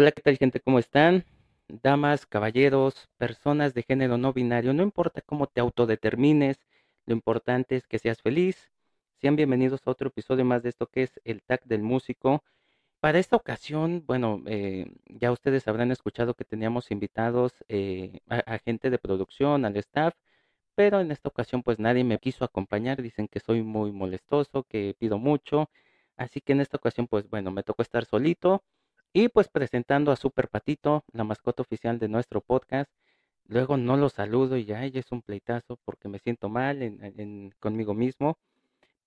Hola, ¿qué tal gente? ¿Cómo están? Damas, caballeros, personas de género no binario, no importa cómo te autodetermines, lo importante es que seas feliz. Sean bienvenidos a otro episodio más de esto que es el tag del músico. Para esta ocasión, bueno, eh, ya ustedes habrán escuchado que teníamos invitados eh, a, a gente de producción, al staff, pero en esta ocasión pues nadie me quiso acompañar, dicen que soy muy molestoso, que pido mucho, así que en esta ocasión pues bueno, me tocó estar solito. Y pues presentando a Super Patito, la mascota oficial de nuestro podcast. Luego no lo saludo y ya ella es un pleitazo porque me siento mal en- conmigo mismo.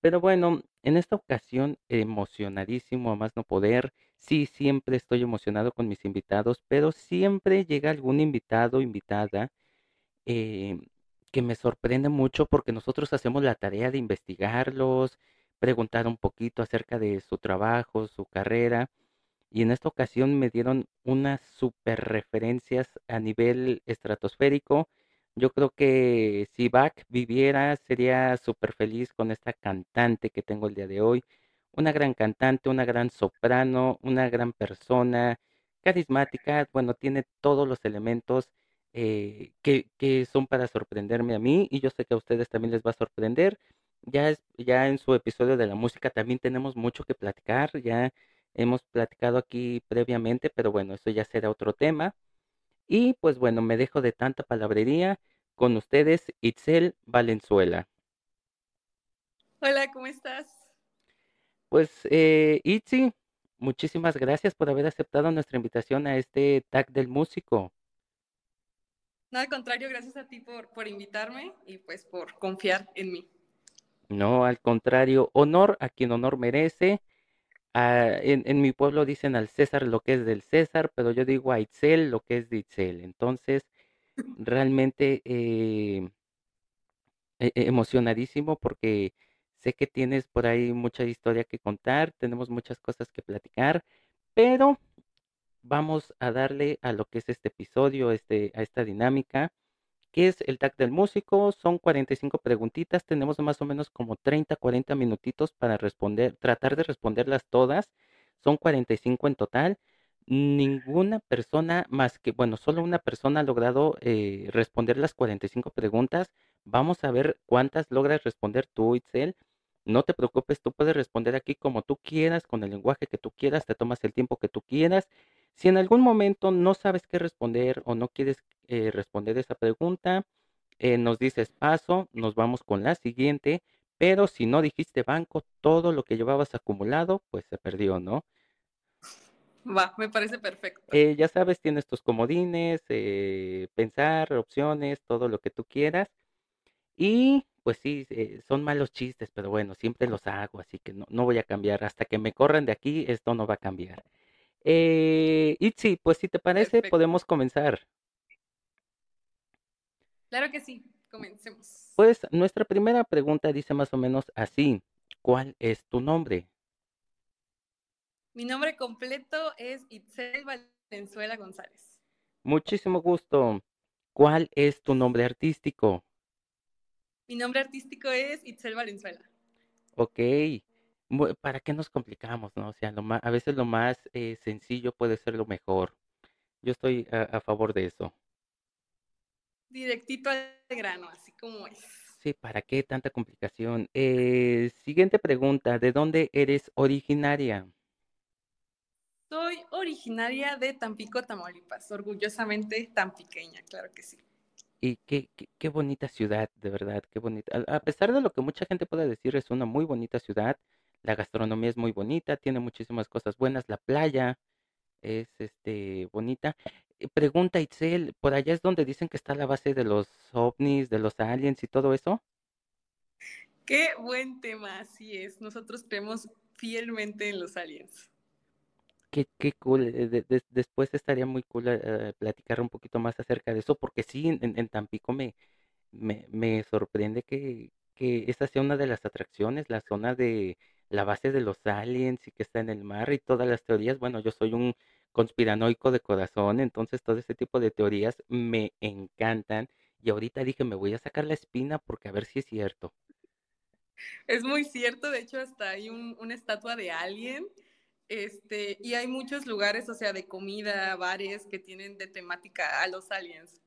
Pero bueno, en esta ocasión emocionadísimo a más no poder. Sí, siempre estoy emocionado con mis invitados, pero siempre llega algún invitado, invitada, eh, que me sorprende mucho porque nosotros hacemos la tarea de investigarlos, preguntar un poquito acerca de su trabajo, su carrera. Y en esta ocasión me dieron unas super referencias a nivel estratosférico. Yo creo que si Bach viviera, sería súper feliz con esta cantante que tengo el día de hoy. Una gran cantante, una gran soprano, una gran persona, carismática. Bueno, tiene todos los elementos eh, que, que son para sorprenderme a mí y yo sé que a ustedes también les va a sorprender. Ya, ya en su episodio de la música también tenemos mucho que platicar. Ya Hemos platicado aquí previamente, pero bueno, eso ya será otro tema. Y pues bueno, me dejo de tanta palabrería con ustedes, Itzel Valenzuela. Hola, ¿cómo estás? Pues eh, Itzi, muchísimas gracias por haber aceptado nuestra invitación a este tag del músico. No, al contrario, gracias a ti por, por invitarme y pues por confiar en mí. No, al contrario, honor a quien honor merece. Ah, en, en mi pueblo dicen al César lo que es del César, pero yo digo a Itzel lo que es de Itzel. Entonces, realmente eh, e- e- emocionadísimo porque sé que tienes por ahí mucha historia que contar, tenemos muchas cosas que platicar, pero vamos a darle a lo que es este episodio, este, a esta dinámica, que es el tag del músico. Son 45 preguntitas, tenemos más o menos como 30, 40 minutitos para responder, tratar de responderlas todas. Son 45 en total. Ninguna persona más que, bueno, solo una persona ha logrado eh, responder las 45 preguntas. Vamos a ver cuántas logras responder tú, Itzel. No te preocupes, tú puedes responder aquí como tú quieras, con el lenguaje que tú quieras, te tomas el tiempo que tú quieras. Si en algún momento no sabes qué responder o no quieres eh, responder esa pregunta, eh, nos dices paso, nos vamos con la siguiente, pero si no dijiste banco, todo lo que llevabas acumulado, pues se perdió, ¿no? Va, me parece perfecto. Eh, ya sabes, tienes tus comodines, eh, pensar, opciones, todo lo que tú quieras. Y pues sí, eh, son malos chistes, pero bueno, siempre los hago, así que no, no voy a cambiar. Hasta que me corran de aquí, esto no va a cambiar. Eh, Itzi, pues si te parece, Perfecto. podemos comenzar. Claro que sí, comencemos. Pues nuestra primera pregunta dice más o menos así. ¿Cuál es tu nombre? Mi nombre completo es Itzel Valenzuela González. Muchísimo gusto. ¿Cuál es tu nombre artístico? Mi nombre artístico es Itzel Valenzuela. Ok. ¿Para qué nos complicamos, no? O sea, lo ma- a veces lo más eh, sencillo puede ser lo mejor. Yo estoy a, a favor de eso. Directito al grano, así como es. Sí, ¿para qué tanta complicación? Eh, siguiente pregunta. ¿De dónde eres originaria? Soy originaria de Tampico, Tamaulipas, orgullosamente tampiqueña, claro que sí. Y qué, qué, qué bonita ciudad, de verdad, qué bonita. A, a pesar de lo que mucha gente puede decir, es una muy bonita ciudad. La gastronomía es muy bonita, tiene muchísimas cosas buenas. La playa es este bonita. Eh, Pregunta Itzel, ¿por allá es donde dicen que está la base de los ovnis, de los aliens y todo eso? Qué buen tema, así es. Nosotros creemos fielmente en los aliens. Qué, qué cool. eh, de- des- después estaría muy cool eh, platicar un poquito más acerca de eso, porque sí, en, en- en Tampico me, me, me sorprende que, que esa sea una de las atracciones, la zona de la base de los aliens y que está en el mar y todas las teorías. Bueno, yo soy un conspiranoico de corazón, entonces todo ese tipo de teorías me encantan. Y ahorita dije, me voy a sacar la espina porque a ver si es cierto. Es muy cierto, de hecho hasta hay un, una estatua de alien Este, y hay muchos lugares, o sea, de comida, bares que tienen de temática a los aliens,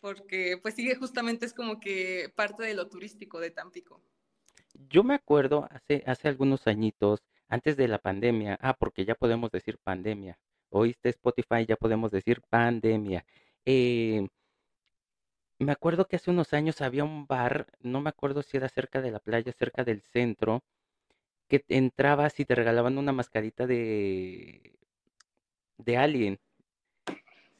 porque pues sigue justamente es como que parte de lo turístico de Tampico. Yo me acuerdo hace, hace algunos añitos, antes de la pandemia, ah, porque ya podemos decir pandemia, oíste Spotify, ya podemos decir pandemia. Eh, me acuerdo que hace unos años había un bar, no me acuerdo si era cerca de la playa, cerca del centro, que entrabas y te regalaban una mascarita de, de Alien.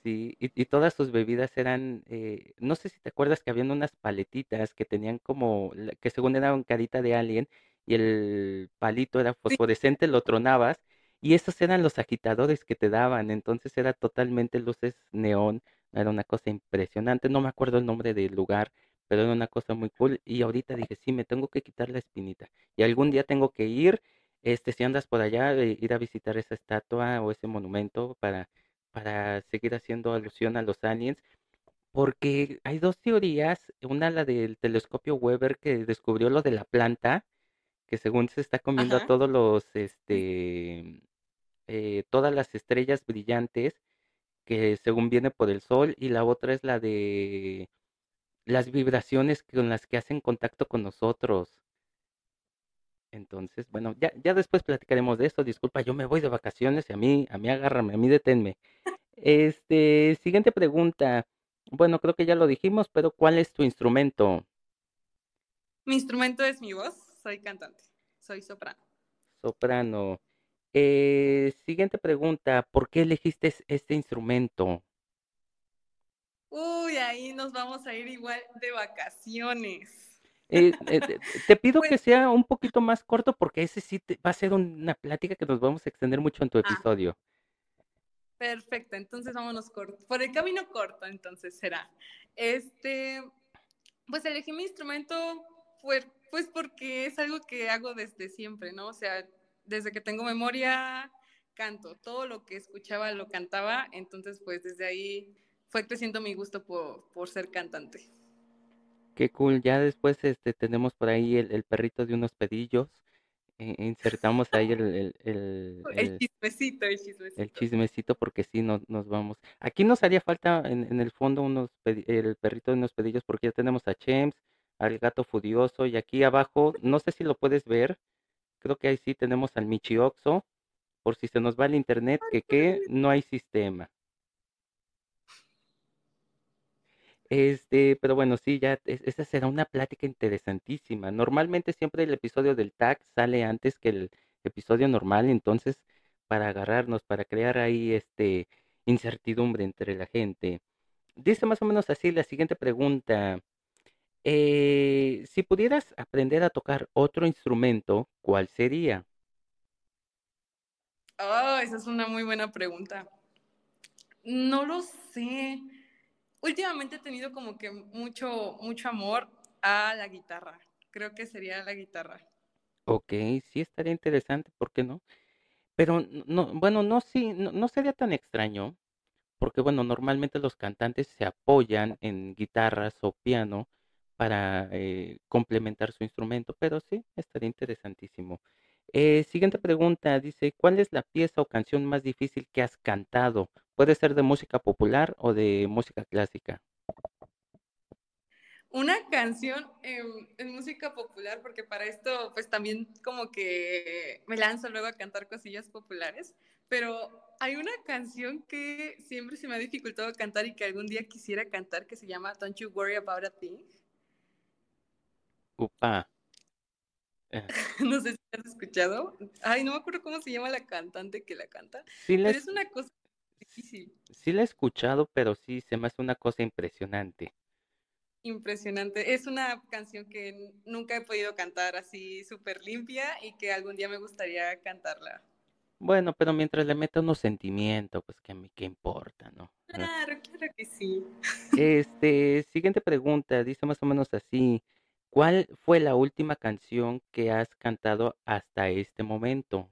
Sí, y, y todas sus bebidas eran, eh, no sé si te acuerdas que habían unas paletitas que tenían como, que según eran carita de Alien y el palito era fosforescente, lo tronabas y esos eran los agitadores que te daban, entonces era totalmente luces neón, era una cosa impresionante, no me acuerdo el nombre del lugar, pero era una cosa muy cool y ahorita dije, sí, me tengo que quitar la espinita y algún día tengo que ir, este, si andas por allá, eh, ir a visitar esa estatua o ese monumento para para seguir haciendo alusión a los aliens, porque hay dos teorías, una la del telescopio Weber que descubrió lo de la planta, que según se está comiendo a todos los, este, eh, todas las estrellas brillantes, que según viene por el sol, y la otra es la de las vibraciones con las que hacen contacto con nosotros. Entonces, bueno, ya, ya después platicaremos de eso. Disculpa, yo me voy de vacaciones y a mí, a mí agárrame, a mí deténme. Este, siguiente pregunta. Bueno, creo que ya lo dijimos, pero ¿cuál es tu instrumento? Mi instrumento es mi voz, soy cantante, soy soprano. Soprano. Eh, siguiente pregunta. ¿Por qué elegiste es- este instrumento? Uy, ahí nos vamos a ir igual de vacaciones. Eh, eh, te pido Pues, que sea un poquito más corto porque ese sí te- va a ser una plática que nos vamos a extender mucho en tu ah, episodio. perfecto, entonces vámonos corto. Por el camino corto, entonces será. Este, pues elegí mi instrumento, pues, pues porque es algo que hago desde siempre, ¿no? O sea, desde que tengo memoria, canto. Todo lo que escuchaba lo cantaba, entonces pues desde ahí fue creciendo mi gusto por, por ser cantante. Qué cool. Ya después este, tenemos por ahí el, el perrito de unos pedillos. eh, insertamos ahí el, el, el, El el- chismecito, el chismecito. chismecito porque sí nos, nos vamos. Aquí nos haría falta en, en el fondo unos el perrito de unos pedillos porque ya tenemos a Chems, al gato furioso y aquí abajo, no sé si lo puedes ver, creo que ahí sí tenemos al Michioxo, por si se nos va el internet, que no hay sistema. Este, pero bueno, sí, ya es- esa será una plática interesantísima. Normalmente siempre el episodio del tag sale antes que el episodio normal, entonces para agarrarnos, para crear ahí este incertidumbre entre la gente. Dice más o menos así la siguiente pregunta. Eh, si pudieras aprender a tocar otro instrumento, ¿cuál sería? Oh, esa es una muy buena pregunta. No lo sé. Últimamente he tenido como que mucho, mucho amor a la guitarra. Creo que sería la guitarra. Ok, sí estaría interesante, ¿por qué no? Pero no, bueno, no, sí, no, no sería tan extraño Porque bueno, normalmente los cantantes se apoyan en guitarras o piano para eh, complementar su instrumento, pero sí, estaría interesantísimo. Eh, siguiente pregunta, dice, ¿cuál es la pieza o canción más difícil que has cantado? Puede ser de música popular o de música clásica. Una canción en, en música popular, porque para esto pues también como que me lanzo luego a cantar cosillas populares, pero hay una canción que siempre se me ha dificultado cantar y que algún día quisiera cantar que se llama Don't You Worry About a Thing. Upa. eh, No sé si has escuchado. Ay, no me acuerdo cómo se llama la cantante que la canta, sí la, pero es- es una cosa difícil, sí la he escuchado, pero sí se me hace una cosa impresionante. impresionante. Es una canción que nunca he podido cantar así súper limpia y que algún día me gustaría cantarla. Bueno, pero mientras le meta unos sentimientos, pues que a mí qué importa, ¿no? Claro, claro que sí. Este, siguiente pregunta, dice más o menos así, ¿cuál fue la última canción que has cantado hasta este momento?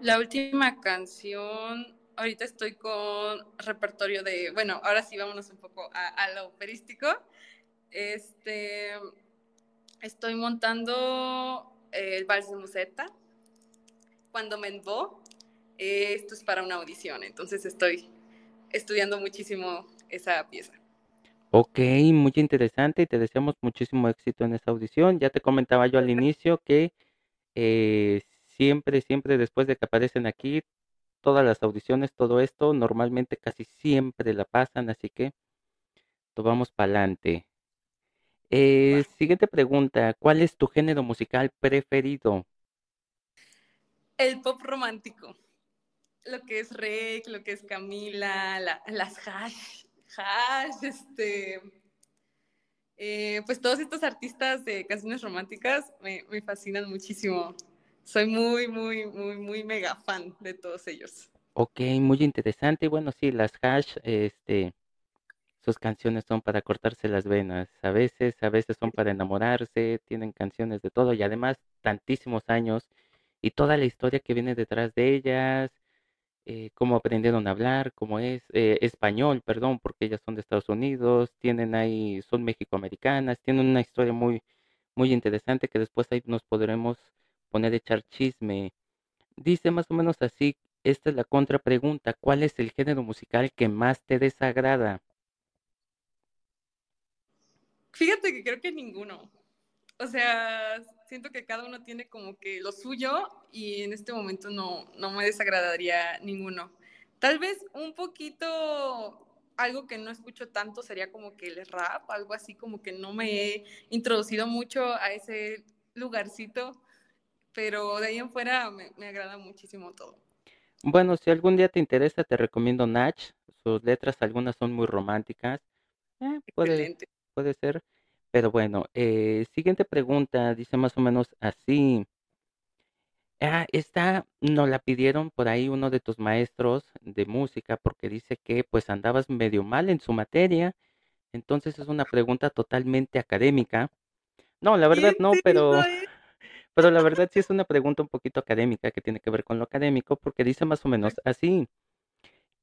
La última canción, ahorita estoy con repertorio de, bueno, ahora sí vámonos un poco a, lo operístico. Este, estoy montando el Vals de Musetta cuando me envo, eh, esto es para una audición, entonces estoy estudiando muchísimo esa pieza. Ok, muy interesante y te deseamos muchísimo éxito en esa audición. Ya te comentaba yo al inicio que eh, siempre, siempre después de que aparecen aquí, todas las audiciones, todo esto, normalmente casi siempre la pasan, así que vamos para adelante. Eh, siguiente pregunta, ¿cuál es tu género musical preferido? El pop romántico. Lo que es Rec, lo que es Camila, las hash, hash, este, eh, pues todos estos artistas de canciones románticas me, fascinan muchísimo. Soy muy, muy, muy, muy mega fan de todos ellos. Ok, muy interesante. Bueno, sí, las hash, este, sus canciones son para cortarse las venas. A veces, a veces son para enamorarse, tienen canciones de todo y además tantísimos años y toda la historia que viene detrás de ellas, eh, cómo aprendieron a hablar, cómo es eh, español, perdón, porque ellas son de Estados Unidos, tienen ahí, son mexicoamericanas, tienen una historia muy, muy interesante que después ahí nos podremos poner a echar chisme. Dice más o menos así, esta es la contrapregunta, ¿cuál es el género musical que más te desagrada? Fíjate que creo que ninguno. O sea, siento que cada uno tiene como que lo suyo y en este momento no, no me desagradaría ninguno. Tal vez un poquito algo que no escucho tanto sería como que el rap, algo así como que no me he introducido mucho a ese lugarcito, pero de ahí en fuera me, me agrada muchísimo todo. Bueno, si algún día te interesa, te recomiendo Nach. Sus letras algunas son muy románticas. Eh, puede, puede ser. Pero bueno, eh, siguiente pregunta, dice más o menos así. Ah, esta nos la pidieron por ahí uno de tus maestros de música porque dice que pues andabas medio mal en su materia. Entonces es una pregunta totalmente académica. No, la verdad no, pero pero la verdad sí es una pregunta un poquito académica que tiene que ver con lo académico porque dice más o menos así.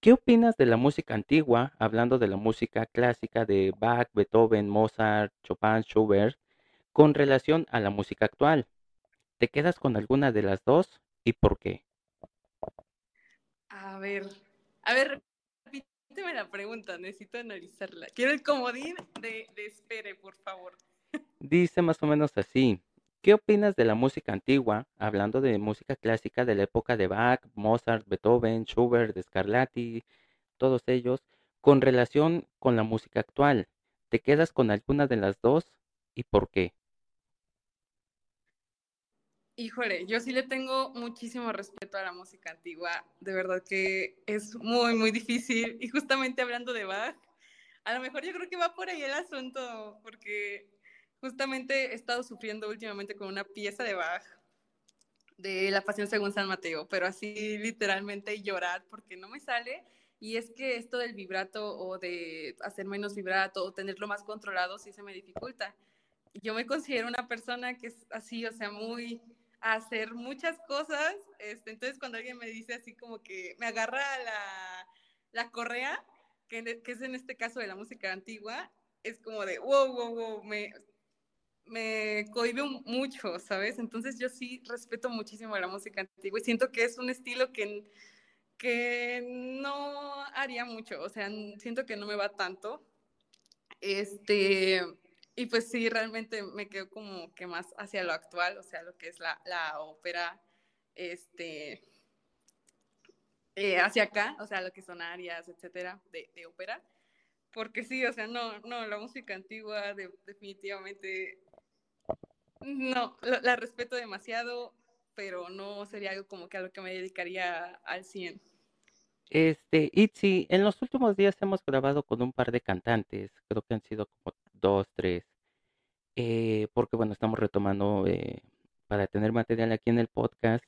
¿Qué opinas de la música antigua, hablando de la música clásica de Bach, Beethoven, Mozart, Chopin, Schubert, con relación a la música actual? ¿Te quedas con alguna de las dos y por qué? A ver, a ver, repíteme la pregunta, necesito analizarla. Quiero el comodín de, de espere, por favor. Dice más o menos así. ¿Qué opinas de la música antigua, hablando de música clásica de la época de Bach, Mozart, Beethoven, Schubert, Scarlatti, todos ellos, con relación con la música actual? ¿Te quedas con alguna de las dos y por qué? Híjole, yo sí le tengo muchísimo respeto a la música antigua. De verdad que es muy, muy difícil. Y justamente hablando de Bach, a lo mejor yo creo que va por ahí el asunto, porque justamente he estado sufriendo últimamente con una pieza de Bach de La Pasión según San Mateo, pero así literalmente llorar porque no me sale. Y es que esto del vibrato o de hacer menos vibrato o tenerlo más controlado sí se me dificulta. Yo me considero una persona que es así, o sea, muy a hacer muchas cosas. Este, entonces cuando alguien me dice así como que me agarra la, la correa, que, que, es en este caso de la música antigua, es como de, wow, wow, wow, me, me cohibe mucho, ¿sabes? Entonces yo sí respeto muchísimo la música antigua y siento que es un estilo que, que no haría mucho, o sea, siento que no me va tanto. Este, y pues sí, realmente me quedo como que más hacia lo actual, o sea, lo que es la, la ópera, este, eh, hacia acá, o sea, lo que son arias, etcétera, de, de ópera porque sí, o sea, no, no, la música antigua definitivamente no, la, respeto demasiado, pero no sería algo como que a lo que me dedicaría al 100. Este, Itzi, en los últimos días hemos grabado con un par de cantantes, creo que han sido como dos, tres, eh, porque bueno, estamos retomando eh, para tener material aquí en el podcast.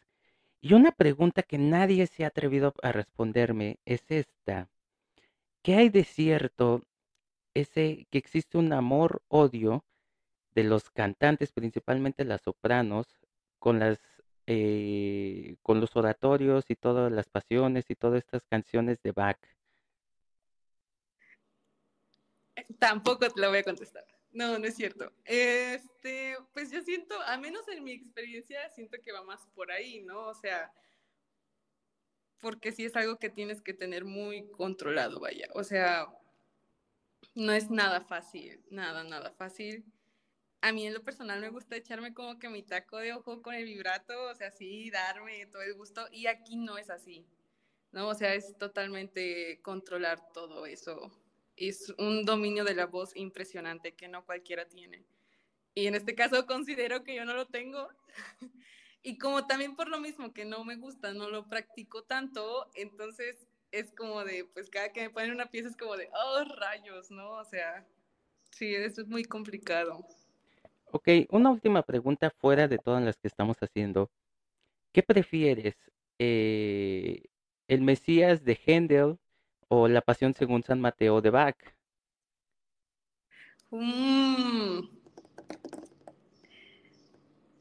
Y una pregunta que nadie se ha atrevido a responderme es esta. ¿Qué hay de cierto ese que existe un amor-odio de los cantantes, principalmente las sopranos, con las eh, con los oratorios y todas las pasiones y todas estas canciones de Bach? Tampoco te lo voy a contestar. No, no es cierto. Este, pues yo siento, a menos en mi experiencia, siento que va más por ahí, ¿no? O sea, porque sí es algo que tienes que tener muy controlado, vaya. O sea, no es nada fácil, nada, nada fácil. A mí en lo personal me gusta echarme como que mi taco de ojo con el vibrato, o sea, sí, darme todo el gusto, y aquí no es así, ¿no? O sea, es totalmente controlar todo eso. Es un dominio de la voz impresionante que no cualquiera tiene. Y en este caso considero que yo no lo tengo. y como también por lo mismo que no me gusta, no lo practico tanto, entonces es como de, pues cada que me ponen una pieza es como de, oh, rayos, ¿no? O sea, sí, eso es muy complicado. Ok, una última pregunta fuera de todas las que estamos haciendo. ¿Qué prefieres? Eh, ¿El Mesías de Händel o La Pasión según San Mateo de Bach? Mm.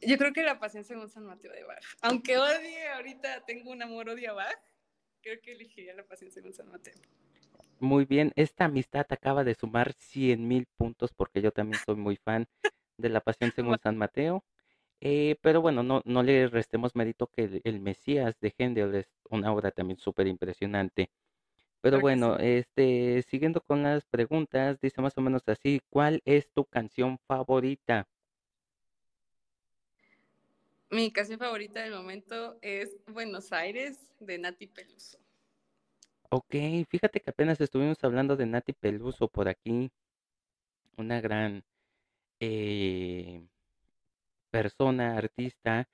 Yo creo que La Pasión según San Mateo de Bach. Aunque odie, ahorita tengo un amor-odio a Bach, creo que elegiría La Pasión según San Mateo. Muy bien, esta amistad acaba de sumar 100 mil puntos porque yo también soy muy fan de La Pasión según San Mateo. Eh, pero bueno, no, no le restemos mérito que el, Mesías de Händel es una obra también súper impresionante. Pero bueno, este, siguiendo con las preguntas, dice más o menos así, ¿cuál es tu canción favorita? Mi canción favorita del momento es Buenos Aires de Nati Peluso. Ok, fíjate que apenas estuvimos hablando de Nati Peluso por aquí, una gran eh, persona, artista,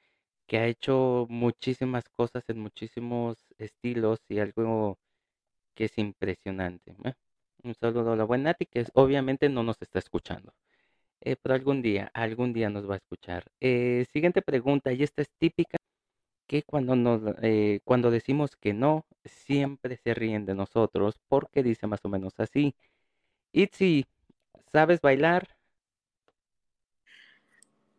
que ha hecho muchísimas cosas en muchísimos estilos y algo que es impresionante. ¿eh? Un saludo a la buena Nati, que obviamente no nos está escuchando. Eh, pero algún día, algún día nos va a escuchar. Eh, siguiente pregunta, y esta es típica, que cuando, nos, cuando decimos que no, siempre se ríen de nosotros, porque dice más o menos así. Itzi, ¿sabes bailar?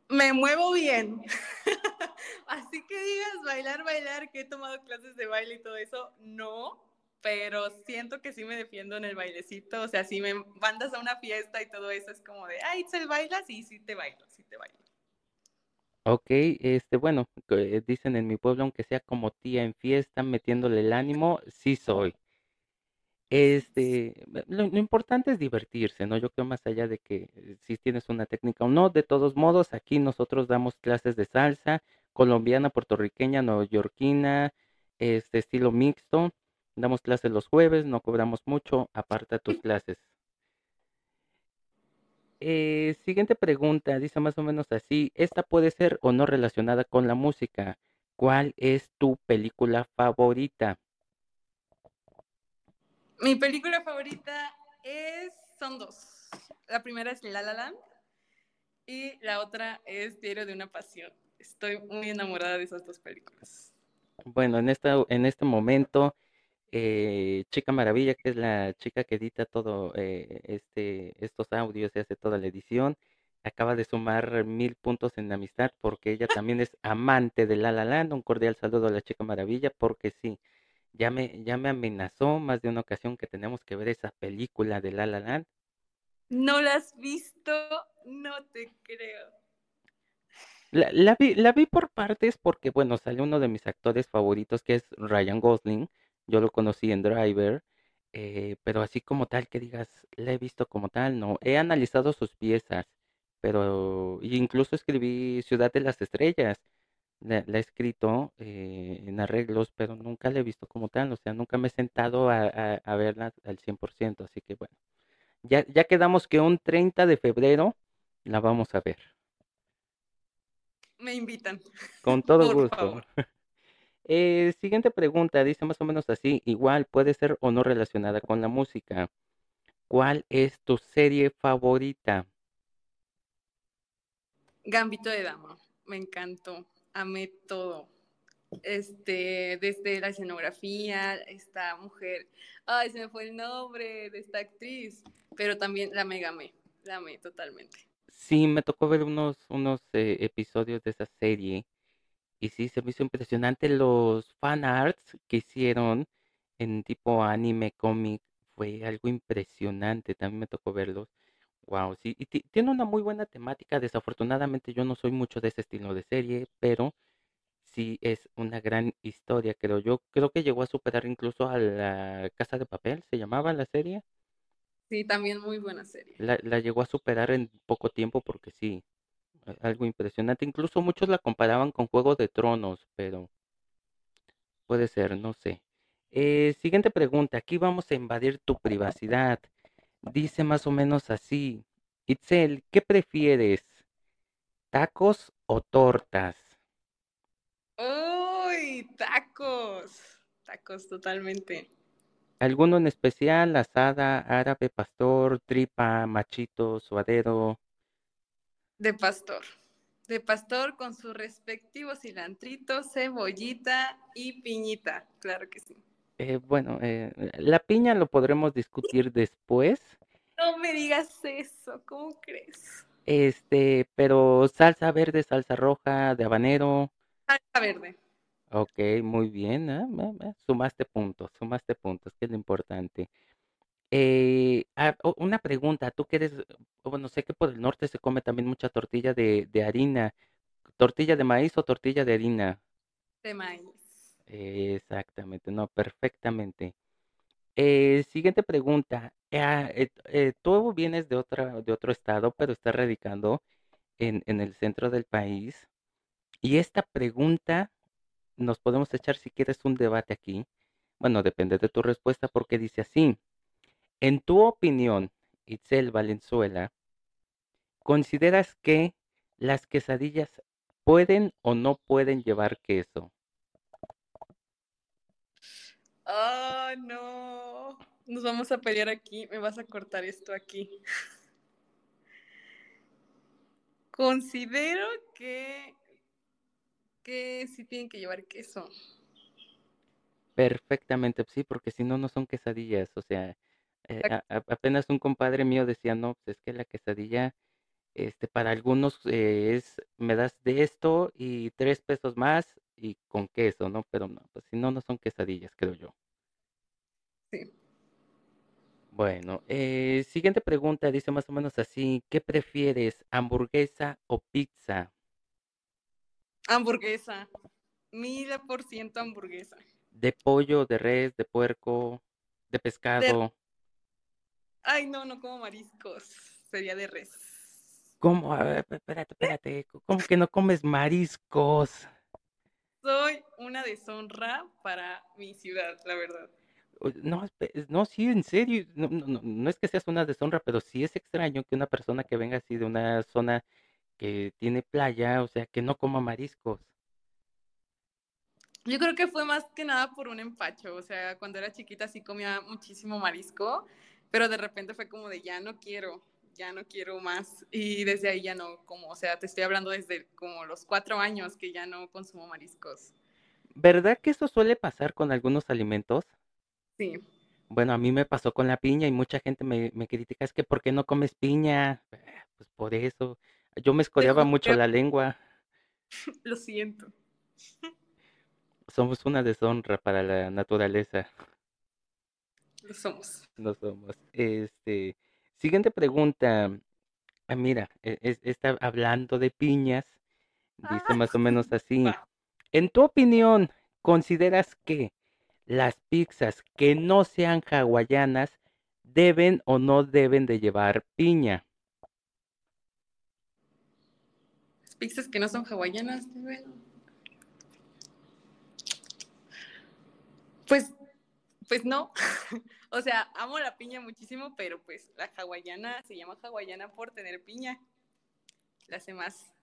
Me muevo bien. Así que digas bailar, bailar, que he tomado clases de baile y todo eso, no, pero siento que sí me defiendo en el bailecito. O sea, si me mandas a una fiesta y todo eso, es como de, ay, ¿se baila? Sí, sí te bailo, sí te bailo. Ok, este, bueno, dicen en mi pueblo, aunque sea como tía en fiesta, metiéndole el ánimo, sí soy. Este, lo, importante es divertirse, ¿no? Yo creo más allá de que eh, si tienes una técnica o no, de todos modos, aquí nosotros damos clases de salsa colombiana, puertorriqueña, neoyorquina, este estilo mixto. Damos clases los jueves, no cobramos mucho, aparta tus clases. Eh, siguiente pregunta, dice más o menos así, esta puede ser o no relacionada con la música. ¿Cuál es tu película favorita? Mi película favorita es, son dos. La primera es La La Land y la otra es Diario de una Pasión. Estoy muy enamorada de esas dos películas. Bueno, en, esta, en este momento, eh, Chica Maravilla, que es la chica que edita todo eh, este, estos audios y hace toda la edición, acaba de sumar mil puntos en amistad porque ella también es amante de La La Land. Un cordial saludo a la Chica Maravilla porque sí, ya me, ya me amenazó más de una ocasión que tenemos que ver esa película de La La Land. ¿No la has visto? No te creo. La, la, vi, la vi por partes porque, bueno, salió uno de mis actores favoritos que es Ryan Gosling. Yo lo conocí en Driver, eh, pero así como tal que digas, la he visto como tal, no. He analizado sus piezas, pero incluso escribí Ciudad de las Estrellas la, he escrito eh, en arreglos, pero nunca la he visto como tal, o sea, nunca me he sentado a, a, verla al 100%, así que bueno, ya, ya quedamos que un 30 de febrero la vamos a ver. Me invitan. Con todo gusto. Eh, siguiente pregunta, dice más o menos así, igual puede ser o no relacionada con la música. ¿Cuál es tu serie favorita? Gambito de Dama, me encantó amé todo. Este, desde la escenografía, esta mujer, ay, se me fue el nombre de esta actriz, pero también la mega amé, la amé totalmente. Sí, me tocó ver unos, unos eh, episodios de esa serie y sí, se me hizo impresionante los fan arts que hicieron en tipo anime, cómic, fue algo impresionante, también me tocó verlos. Wow, sí, y tiene una muy buena temática. Desafortunadamente yo no soy mucho de ese estilo de serie, pero sí es una gran historia, creo yo. Creo que llegó a superar incluso a la Casa de Papel, se llamaba la serie. Sí, también muy buena serie. La, la llegó a superar en poco tiempo porque sí, a- algo impresionante. Incluso muchos la comparaban con Juego de Tronos, pero puede ser, no sé. Eh, siguiente pregunta. Aquí vamos a invadir tu privacidad. Dice más o menos así. Itzel, ¿qué prefieres? ¿Tacos o tortas? ¡Uy! Tacos. Tacos, totalmente. ¿Alguno en especial? Asada, árabe, pastor, tripa, machito, suadero. De pastor. De pastor con su respectivo cilantrito, cebollita y piñita. Claro que sí. Eh, bueno, eh, la piña lo podremos discutir después. No me digas eso, ¿cómo crees? Este, pero salsa verde, salsa roja, de habanero. Salsa verde. Ok, muy bien. ah, Sumaste puntos, sumaste puntos, que es lo importante. Eh, ah, una pregunta, tú que eres, bueno, sé que por el norte se come también mucha tortilla de, de harina. ¿Tortilla de maíz o tortilla de harina? De maíz. Exactamente, no, perfectamente. Eh, siguiente pregunta. ah, eh, eh, tú vienes de otra, de otro estado, pero estás radicando en, en el centro del país. Y esta pregunta nos podemos echar si quieres un debate aquí. Bueno, depende de tu respuesta porque dice así. En tu opinión, Itzel Valenzuela, ¿consideras que las quesadillas pueden o no pueden llevar queso? Oh, no. Nos vamos a pelear aquí. Me vas a cortar esto aquí. Considero que, que sí tienen que llevar queso. Perfectamente, sí, porque si no, no son quesadillas. O sea, eh, a- apenas un compadre mío decía, no, pues es que la quesadilla, este, para algunos eh, es, me das de esto y tres pesos más y con queso, ¿no? Pero no, pues si no, no son quesadillas, creo yo. Sí. Bueno, eh, siguiente pregunta, dice más o menos así, ¿qué prefieres, hamburguesa o pizza? Hamburguesa. Mil por ciento hamburguesa. ¿De pollo, de res, de puerco, de pescado? Ay, no, no como mariscos. Sería de res. ¿Cómo? A ver, espérate, espérate, ¿cómo que no comes mariscos? Soy una deshonra para mi ciudad, la verdad. No, no, sí, en serio, no, no, no es que seas una deshonra, pero sí es extraño que una persona que venga así de una zona que tiene playa, o sea, que no coma mariscos. Yo creo que fue más que nada por un empacho, o sea, cuando era chiquita sí comía muchísimo marisco, pero de repente fue como de ya no quiero, ya no quiero más y desde ahí ya no como, o sea, te estoy hablando desde como los cuatro años que ya no consumo mariscos. ¿Verdad que eso suele pasar con algunos alimentos? Sí, Bueno, a mí me pasó con la piña y mucha gente me, me critica, es que ¿por qué no comes piña? "Ah, Pues por eso. Yo me escoreaba mucho la lengua. lo siento. Somos una deshonra para la naturaleza. Lo somos. No somos. Este, siguiente pregunta. Ah, mira, e- es- está hablando de piñas. Dice más o menos así. En tu opinión, ¿consideras que las pizzas que no sean hawaianas deben o no deben de llevar piña? Las pizzas que no son hawaianas. Pues, pues no. o sea, amo la piña muchísimo, pero pues la hawaiana se llama hawaiana por tener piña. Las demás,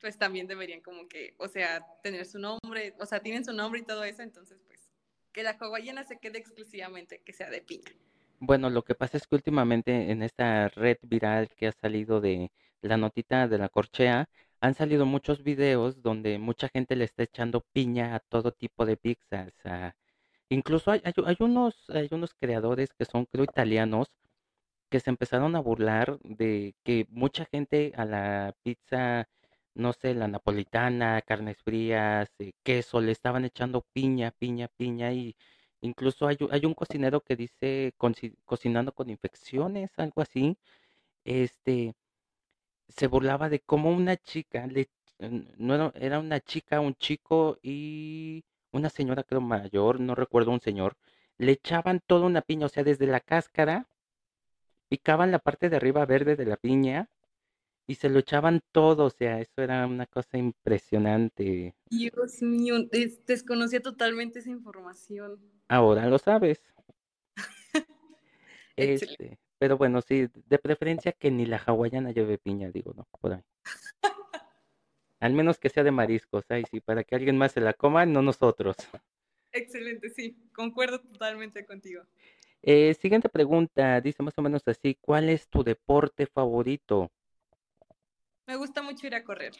pues también deberían como que, o sea, tener su nombre, o sea, tienen su nombre y todo eso, entonces pues que la hawaiana se quede exclusivamente que sea de piña. Bueno, lo que pasa es que últimamente en esta red viral que ha salido de la notita de la corchea, han salido muchos videos donde mucha gente le está echando piña a todo tipo de pizzas. a- incluso hay, hay, unos, hay unos creadores que son, creo, italianos, que se empezaron a burlar de que mucha gente a la pizza, no sé, la napolitana, carnes frías, eh, queso, le estaban echando piña, piña, piña y incluso hay, hay un cocinero que dice "Conci- cocinando con infecciones, algo así, este, se burlaba de cómo una chica le no era una chica, un chico y una señora creo mayor, no recuerdo un señor, le echaban toda una piña, o sea, desde la cáscara, picaban la parte de arriba verde de la piña y se lo echaban todo, o sea, eso era una cosa impresionante. Dios mío, desconocía totalmente esa información. Ahora lo sabes. este, pero bueno, sí, de preferencia que ni la hawaiana lleve piña, digo, ¿no? Por ahí. Al menos que sea de mariscos, ahí sí, para que alguien más se la coma, no nosotros. Excelente, sí, concuerdo totalmente contigo. Eh, siguiente pregunta, dice más o menos así, ¿cuál es tu deporte favorito? Me gusta mucho ir a correr.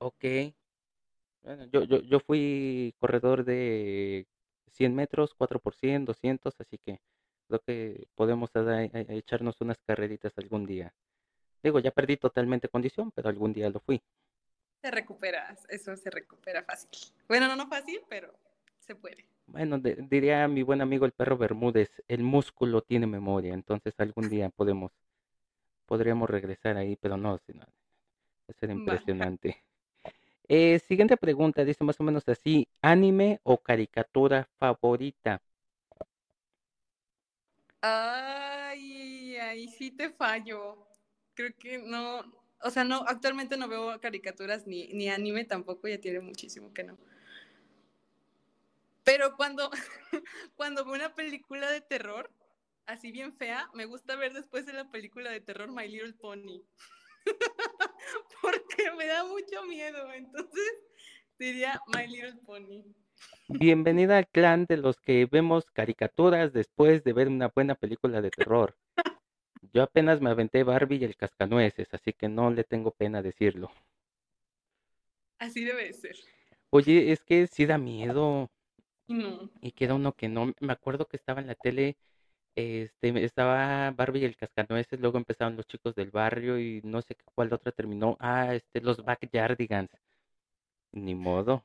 Ok. Bueno, yo, yo, yo fui corredor de 100 metros, 4 por 100, 200, así que creo que podemos echarnos unas carreritas algún día. Digo, ya perdí totalmente condición, pero algún día lo fui. Se recupera, eso se recupera fácil. Bueno, no, no fácil, pero se puede. Bueno, diría mi buen amigo el perro Bermúdez, el músculo tiene memoria, entonces algún día podemos, podríamos regresar ahí, pero no, si no, ser impresionante. Eh, siguiente pregunta, dice más o menos así, ¿anime o caricatura favorita? Ay, ahí sí te fallo. Creo que no, o sea, no, actualmente no veo caricaturas ni, ni anime tampoco, ya tiene muchísimo que no. Pero cuando, cuando veo una película de terror, así bien fea, me gusta ver después de la película de terror My Little Pony. porque me da mucho miedo. Entonces diría My Little Pony. Bienvenida al clan de los que vemos caricaturas después de ver una buena película de terror. Yo apenas me aventé Barbie y el cascanueces, así que no le tengo pena decirlo. Así debe ser. Oye, es que sí da miedo. No. Y queda uno que no. Me acuerdo que estaba en la tele este, estaba Barbie y el Cascanueces, luego empezaron los chicos del barrio y no sé cuál otra terminó. Ah, este, los Backyardigans. Ni modo.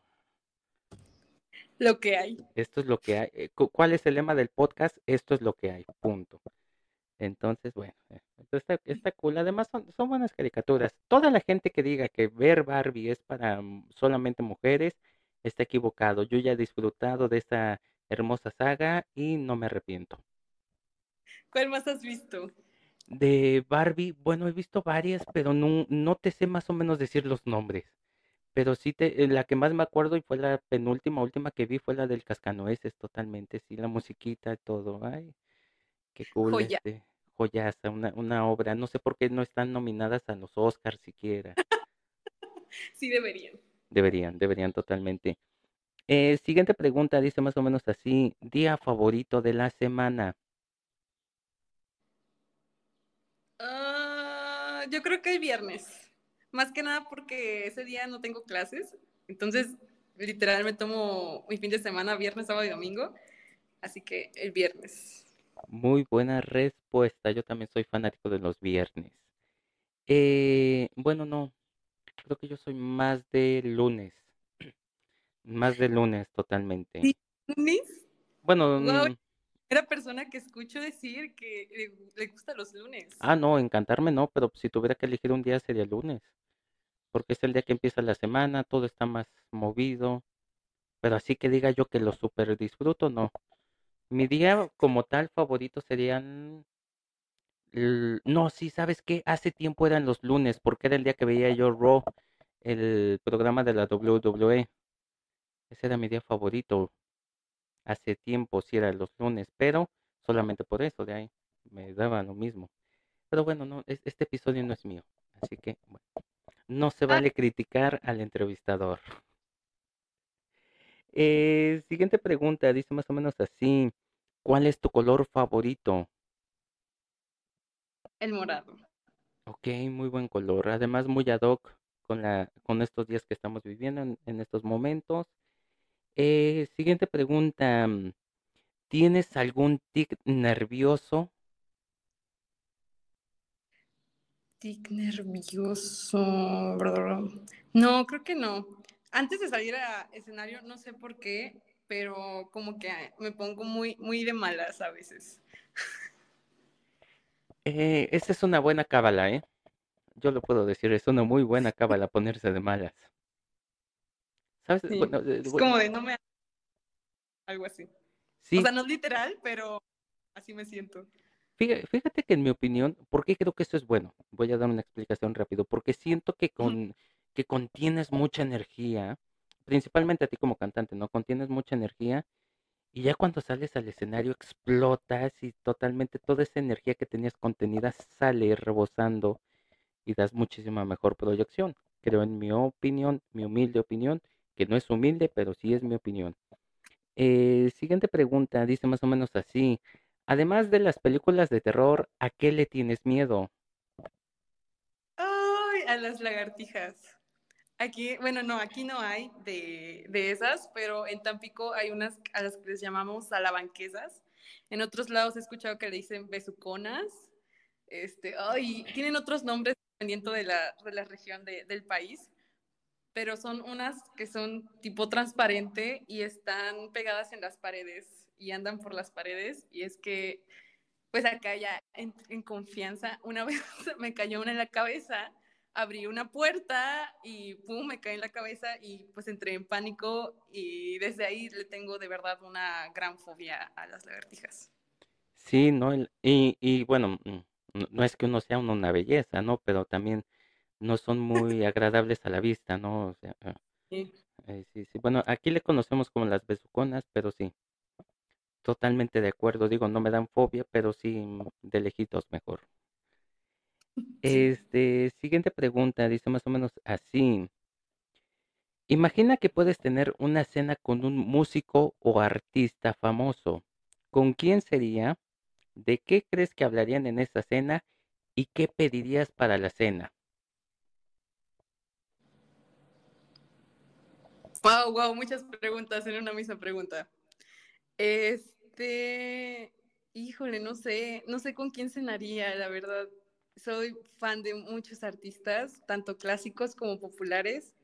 Lo que hay. Esto es lo que hay. Eh, ¿Cuál es el lema del podcast? Esto es lo que hay. Punto. Entonces, bueno, eh, está, está cool. Además, son, son buenas caricaturas. Toda la gente que diga que ver Barbie es para mm, solamente mujeres está equivocado. Yo ya he disfrutado de esta hermosa saga y no me arrepiento. ¿Cuál más has visto? De Barbie, bueno, he visto varias, pero no, no te sé más o menos decir los nombres. Pero sí, te, eh, la que más me acuerdo y fue la penúltima, última que vi fue la del Cascanueces, totalmente, sí, la musiquita y todo. Ay, qué cool. Joya. Este, joyaza, una, una obra. No sé por qué no están nominadas a los Oscars siquiera. sí, deberían. Deberían, deberían totalmente. Eh, siguiente pregunta, dice más o menos así, día favorito de la semana. yo creo que el viernes. Más que nada porque ese día no tengo clases. Entonces, literal, me tomo mi fin de semana, viernes, sábado y domingo. Así que el viernes. Muy buena respuesta. Yo también soy fanático de los viernes. Eh, bueno, no. Creo que yo soy más de lunes. Más de lunes, totalmente. ¿Lunes? Bueno, era persona que escucho decir que le, gusta los lunes. Ah, no, encantarme no, pero si tuviera que elegir un día sería el lunes. Porque es el día que empieza la semana, todo está más movido. Pero así que diga yo que lo super disfruto, no. Mi día como tal favorito serían... No, sí, ¿sabes qué? Hace tiempo eran los lunes, porque era el día que veía yo Raw, el programa de la WWE. Ese era mi día favorito hace tiempo si era los lunes, pero solamente por eso de ahí me daba lo mismo. Pero bueno, no, este episodio no es mío, así que bueno, no se ah. vale criticar al entrevistador. Eh, siguiente pregunta, dice más o menos así, ¿cuál es tu color favorito? El morado. Ok, muy buen color, además muy ad hoc con, la, con estos días que estamos viviendo en estos momentos. Eh, siguiente pregunta. Mm, ¿Tienes algún tic nervioso? Tic nervioso. No, creo que no. Antes de salir a escenario, no sé por qué, pero como que me pongo muy, muy de malas a veces. Eh, esa es una buena cábala, ¿eh? yo lo puedo decir, es una muy buena cábala ponerse de malas. ¿Sabes? Sí, Bueno, es bueno, como de no me... Algo así. O sea, no es literal, pero así me siento. fíjate, que en mi opinión, ¿por qué creo que esto es bueno? Voy a dar una explicación rápido, porque siento que con que contienes mucha energía, principalmente a ti como cantante, ¿no? Contienes mucha energía y ya cuando sales al escenario explotas y totalmente toda esa energía que tenías contenida sale rebosando y das muchísima mejor proyección. Creo en mi opinión, mi humilde opinión, que no es humilde, pero sí es mi opinión. Eh, siguiente pregunta, dice más o menos así. Además de las películas de terror, ¿a qué le tienes miedo? Ay, a las lagartijas. Aquí, bueno, no, aquí no hay de, de esas, pero en Tampico hay unas a las que les llamamos salabanquesas. En otros lados he escuchado que le dicen besuconas. Este, ay, tienen otros nombres dependiendo de la, de la región de- del país, pero son unas que son tipo transparente y están pegadas en las paredes y andan por las paredes. Y es que, pues acá ya en, en confianza, una vez me cayó una en la cabeza abrí una puerta y pum, me caí en la cabeza y pues entré en pánico y desde ahí le tengo de verdad una gran fobia a las lagartijas. Sí, ¿no? Y, y bueno, mm, no, es que uno sea una belleza, ¿no? Pero también no son muy agradables a la vista, ¿no? O sea, ah, Sí, eh, sí, sí. Bueno, aquí le conocemos como las besuconas, pero sí, totalmente de acuerdo. Digo, no me dan fobia, pero sí mm, de lejitos mejor. Este, siguiente pregunta, dice más o menos así. Imagina que puedes tener una cena con un músico o artista famoso. ¿Con quién sería? ¿De qué crees que hablarían en esa cena? ¿Y qué pedirías para la cena? Wow, wow, muchas preguntas en una misma pregunta. Este, híjole, no sé, no sé con quién cenaría, la verdad. Soy fan de muchos artistas, tanto clásicos como populares,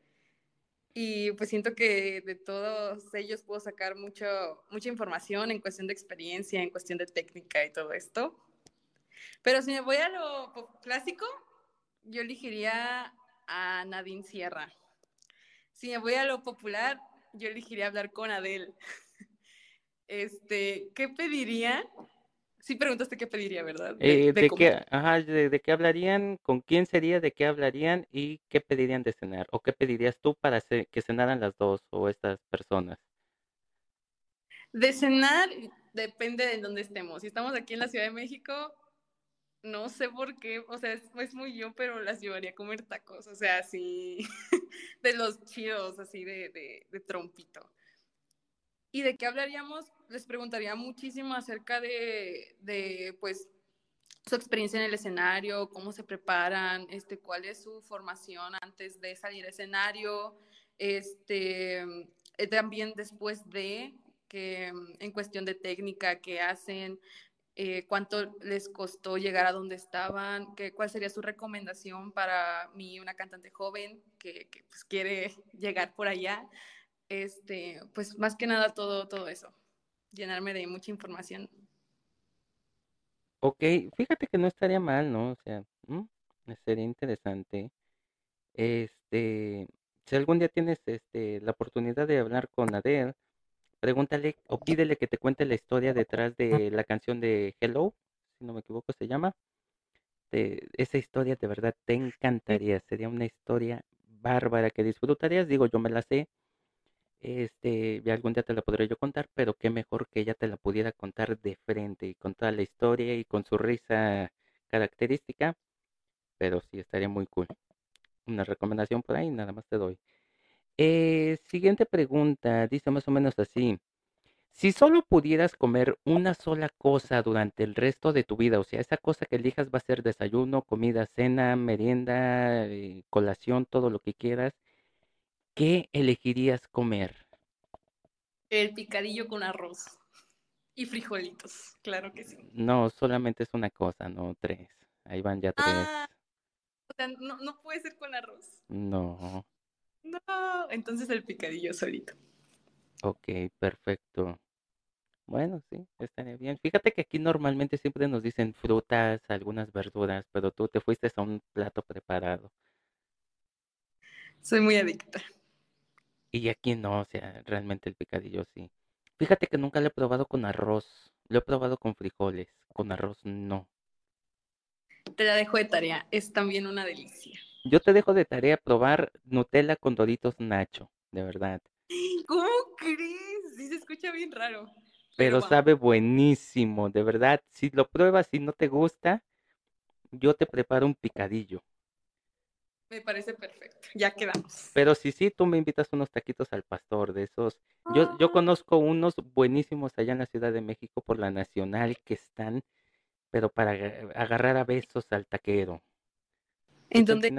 y pues siento que de todos ellos puedo sacar mucho, mucha información en cuestión de experiencia, en cuestión de técnica y todo esto. Pero si me voy a lo clásico, yo elegiría a Nadine Sierra. Si me voy a lo popular, yo elegiría hablar con Adele. Este, ¿qué pediría? Sí preguntaste qué pediría, ¿verdad? De, Eh, de ¿de qué, ajá, de, de qué hablarían? ¿Con quién sería? ¿De qué hablarían? ¿Y qué pedirían de cenar? ¿O qué pedirías tú para que cenaran las dos o estas personas? De cenar, depende de dónde estemos. Si estamos aquí en la Ciudad de México, no sé por qué, o sea, es, es muy yo, pero las llevaría a comer tacos, o sea, así, de los chidos, así de, de, de trompito. ¿Y de qué hablaríamos? Les preguntaría muchísimo acerca de, de, pues, su experiencia en el escenario, cómo se preparan, este, cuál es su formación antes de salir al escenario, este, eh, también después de, que en cuestión de técnica, qué hacen, eh, cuánto les costó llegar a donde estaban, qué, cuál sería su recomendación para mí, una cantante joven que, que pues, quiere llegar por allá este, pues más que nada todo, todo eso, llenarme de mucha información. Ok, fíjate que no estaría mal, ¿no? O sea, mm, sería interesante. Este, si algún día tienes este, la oportunidad de hablar con Adele, pregúntale o pídele que te cuente la historia detrás de la canción de Hello, si no me equivoco se llama. Te- esa historia de verdad te encantaría, sería una historia bárbara que disfrutarías. Digo, yo me la sé, este, algún día te la podré yo contar, pero qué mejor que ella te la pudiera contar de frente y con toda la historia y con su risa característica, pero sí estaría muy cool. Una recomendación por ahí, nada más te doy. Eh, siguiente pregunta, dice más o menos así. Si solo pudieras comer una sola cosa durante el resto de tu vida, o sea, esa cosa que elijas va a ser desayuno, comida, cena, merienda, eh, colación, todo lo que quieras, ¿qué elegirías comer? El picadillo con arroz y frijolitos, claro que sí. No, solamente es una cosa, no tres. Ahí van ya tres. Ah, o sea, no, no puede ser con arroz. No. No, entonces el picadillo solito. Ok, perfecto. Bueno, sí, estaría bien. Fíjate que aquí normalmente siempre nos dicen frutas, algunas verduras, pero tú te fuiste a un plato preparado. Soy muy adicta. Y aquí no, o sea, realmente el picadillo sí. Fíjate que nunca lo he probado con arroz. Lo he probado con frijoles. Con arroz no. Te la dejo de tarea. Es también una delicia. Yo te dejo de tarea probar Nutella con Doritos Nacho, de verdad. ¿Cómo crees? Sí se escucha bien raro. Pero va. sabe buenísimo, de verdad. Si lo pruebas y no te gusta, yo te preparo un picadillo. Me parece perfecto. Ya quedamos. Pero si sí, tú me invitas unos taquitos al pastor de esos. Yo, yo Ah, conozco unos buenísimos allá en la Ciudad de México por la Nacional que están, pero para aga- agarrar a besos al taquero. ¿En dónde?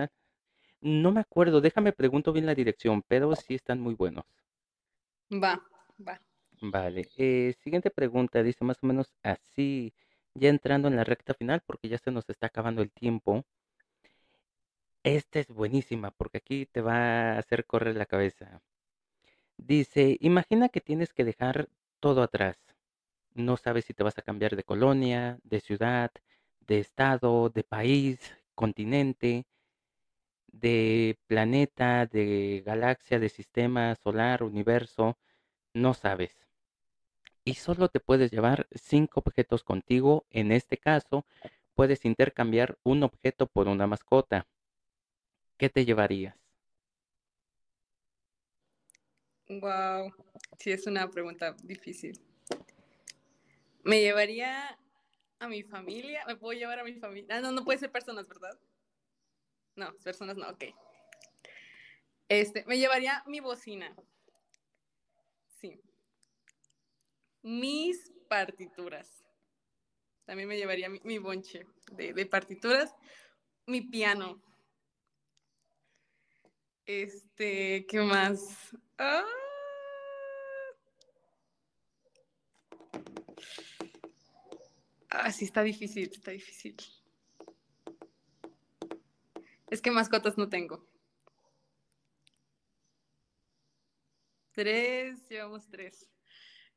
no me acuerdo, déjame pregunto bien la dirección, pero sí están muy buenos. Va, va. Vale, eh, siguiente pregunta, dice más o menos así, ya entrando en la recta final porque ya se nos está acabando el tiempo. Esta es buenísima porque aquí te va a hacer correr la cabeza. Dice, imagina que tienes que dejar todo atrás. No sabes si te vas a cambiar de colonia, de ciudad, de estado, de país, continente, de planeta, de galaxia, de sistema solar, universo, no sabes. Y solo te puedes llevar cinco objetos contigo. En este caso, puedes intercambiar un objeto por una mascota. ¿Qué te llevarías? Wow. Sí, es una pregunta difícil. Me llevaría a mi familia. ¿Me puedo llevar a mi familia? Ah, no, no puede ser personas, ¿verdad? No, personas no, ok. Este, me llevaría mi bocina. Sí. Mis partituras. También me llevaría mi, bonche de partituras. Mi piano. Este, ¿qué más? Ah. Ah, sí, está difícil, está difícil. Es que mascotas no tengo. Tres, llevamos tres.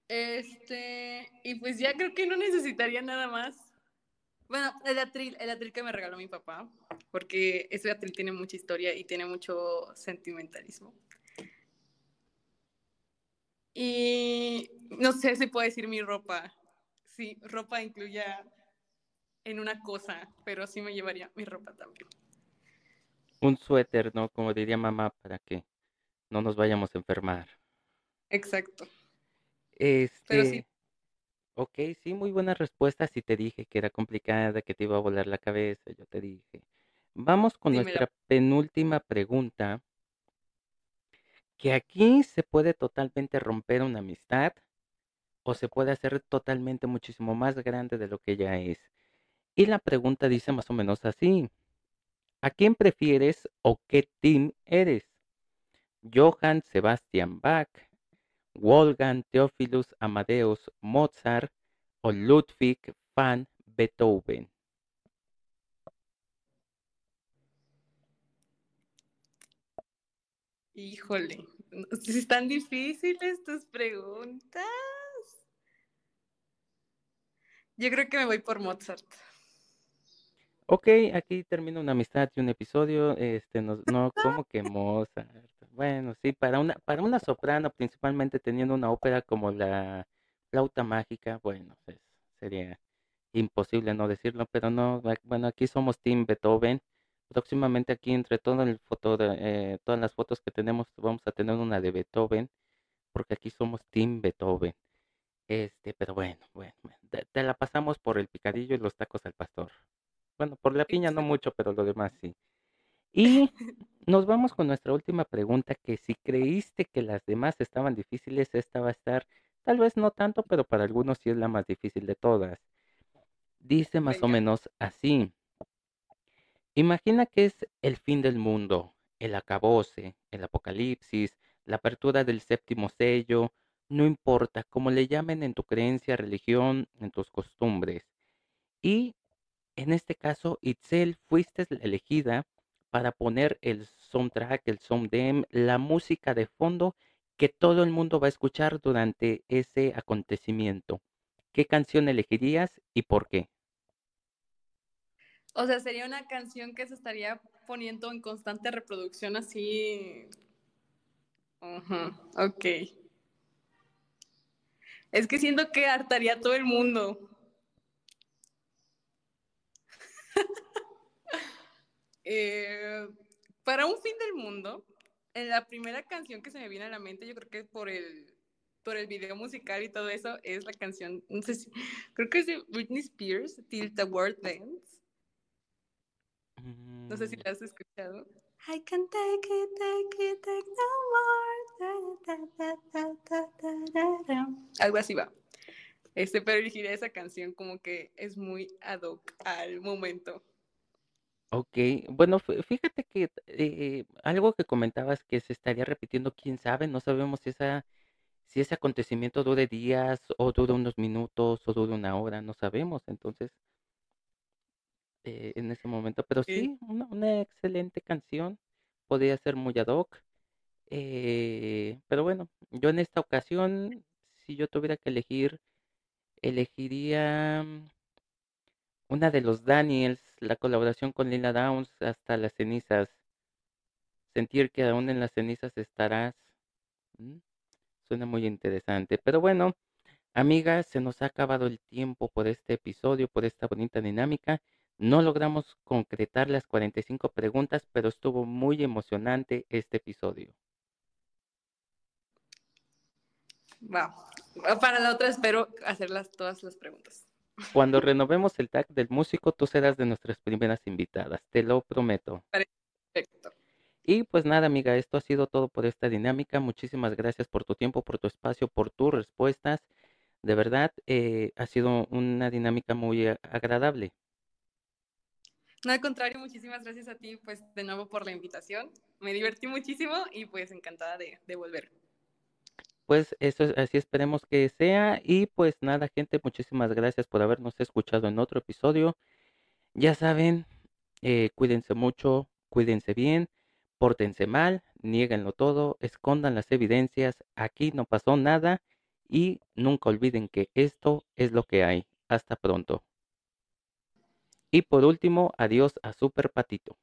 Este, y pues ya creo que no necesitaría nada más. Bueno, el atril, el atril que me regaló mi papá, porque ese atril tiene mucha historia y tiene mucho sentimentalismo. Y no sé si puedo decir mi ropa. Sí, ropa incluya en una cosa, pero sí me llevaría mi ropa también. Un suéter, ¿no? Como diría mamá, para que no nos vayamos a enfermar. Exacto. Este, sí. Ok, sí, muy buena respuesta. Si te dije que era complicada, que te iba a volar la cabeza, yo te dije. Vamos con nuestra penúltima pregunta, que aquí se puede totalmente romper una amistad o se puede hacer totalmente muchísimo más grande de lo que ya es. Y la pregunta dice más o menos así. ¿A quién prefieres o qué team eres? Johann Sebastian Bach, Wolfgang Theophilus Amadeus Mozart o Ludwig van Beethoven. Híjole, están difíciles tus preguntas. Yo creo que me voy por Mozart. Ok, aquí termina una amistad y un episodio. Este, nos- no, como que Mozart. Bueno, sí, para una, para una soprano, principalmente teniendo una ópera como la Flauta Mágica, bueno, pues, sería imposible no decirlo, pero no, bueno, aquí somos Team Beethoven. Próximamente aquí entre todo el foto de- eh, todas las fotos que tenemos vamos a tener una de Beethoven, porque aquí somos Team Beethoven. Este, pero bueno, bueno, bueno, te, te la pasamos por el picadillo y los tacos al pastor. Bueno, por la piña no mucho, pero lo demás sí. Y nos vamos con nuestra última pregunta, que si creíste que las demás estaban difíciles, esta va a estar, tal vez no tanto, pero para algunos sí es la más difícil de todas. Dice más o menos así. Imagina que es el fin del mundo, el acabose, el apocalipsis, la apertura del séptimo sello, no importa cómo le llamen en tu creencia, religión, en tus costumbres. Y en este caso, Itzel, fuiste la elegida para poner el soundtrack, el soundem, la música de fondo que todo el mundo va a escuchar durante ese acontecimiento. ¿Qué canción elegirías y por qué? O sea, sería una canción que se estaría poniendo en constante reproducción así. ok. Es que siento que hartaría a todo el mundo. Eh, para un fin del mundo, la primera canción que se me viene a la mente, yo creo que por el, por el video musical y todo eso, es la canción, no sé si, creo que es de Britney Spears, Till the World Ends. No sé si la has escuchado. I can take it, take it, take no more. Algo así va. Este, pero elegiría esa canción como que es muy ad hoc al momento. Ok, bueno, fíjate que eh, algo que comentabas que se estaría repitiendo, quién sabe, no sabemos si esa, si ese acontecimiento dure días o dure unos minutos o dure una hora, no sabemos, entonces, eh, en ese momento, pero sí, una, una excelente canción, podría ser muy ad hoc, eh, pero bueno, yo en esta ocasión, si yo tuviera que elegir, elegiría una de los Daniels, la colaboración con Lila Downs, hasta las cenizas. Sentir que aún en las cenizas estarás. Suena muy interesante. Pero bueno, amigas, se nos ha acabado el tiempo por este episodio, por esta bonita dinámica. No logramos concretar las 45 preguntas, pero estuvo muy emocionante este episodio. Va. Para la otra espero hacerlas todas las preguntas. Cuando renovemos el tag del músico, tú serás de nuestras primeras invitadas, te lo prometo. Perfecto. Y pues nada, amiga, esto ha sido todo por esta dinámica. Muchísimas gracias por tu tiempo, por tu espacio, por tus respuestas. De verdad, eh, ha sido una dinámica muy agradable. No, al contrario, muchísimas gracias a ti, pues de nuevo por la invitación. Me divertí muchísimo y pues encantada de, de volver pues eso así esperemos que sea y pues nada gente muchísimas gracias por habernos escuchado en otro episodio. Ya saben eh, cuídense mucho cuídense bien pórtense mal nieguenlo todo escondan las evidencias aquí no pasó nada y nunca olviden que esto es lo que hay. Hasta pronto. Y por último adiós a super patito